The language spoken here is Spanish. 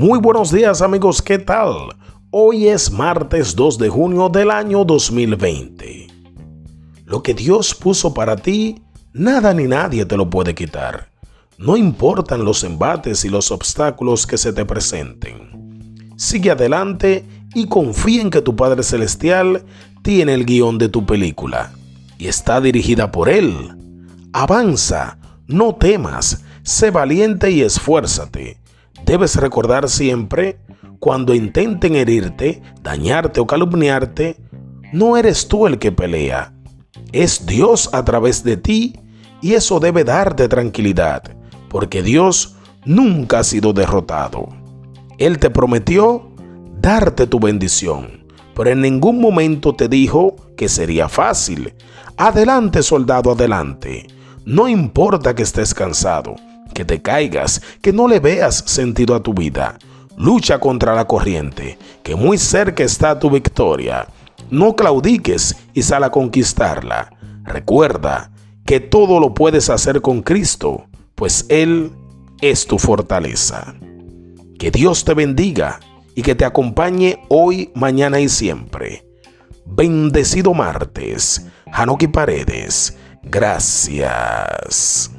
Muy buenos días amigos, ¿qué tal? Hoy es martes 2 de junio del año 2020. Lo que Dios puso para ti, nada ni nadie te lo puede quitar. No importan los embates y los obstáculos que se te presenten. Sigue adelante y confía en que tu Padre Celestial tiene el guion de tu película y está dirigida por Él. Avanza, no temas, sé valiente y esfuérzate. Debes recordar siempre, cuando intenten herirte, dañarte o calumniarte, no eres tú el que pelea, es Dios a través de ti y eso debe darte tranquilidad, porque Dios nunca ha sido derrotado. Él te prometió darte tu bendición, pero en ningún momento te dijo que sería fácil. Adelante, soldado, adelante. No importa que estés cansado, que te caigas, que no le veas sentido a tu vida. Lucha contra la corriente, que muy cerca está tu victoria. No claudiques y sal a conquistarla. Recuerda que todo lo puedes hacer con Cristo, pues Él es tu fortaleza. Que Dios te bendiga y que te acompañe hoy, mañana y siempre. Bendecido martes. Hanoki Paredes. Gracias.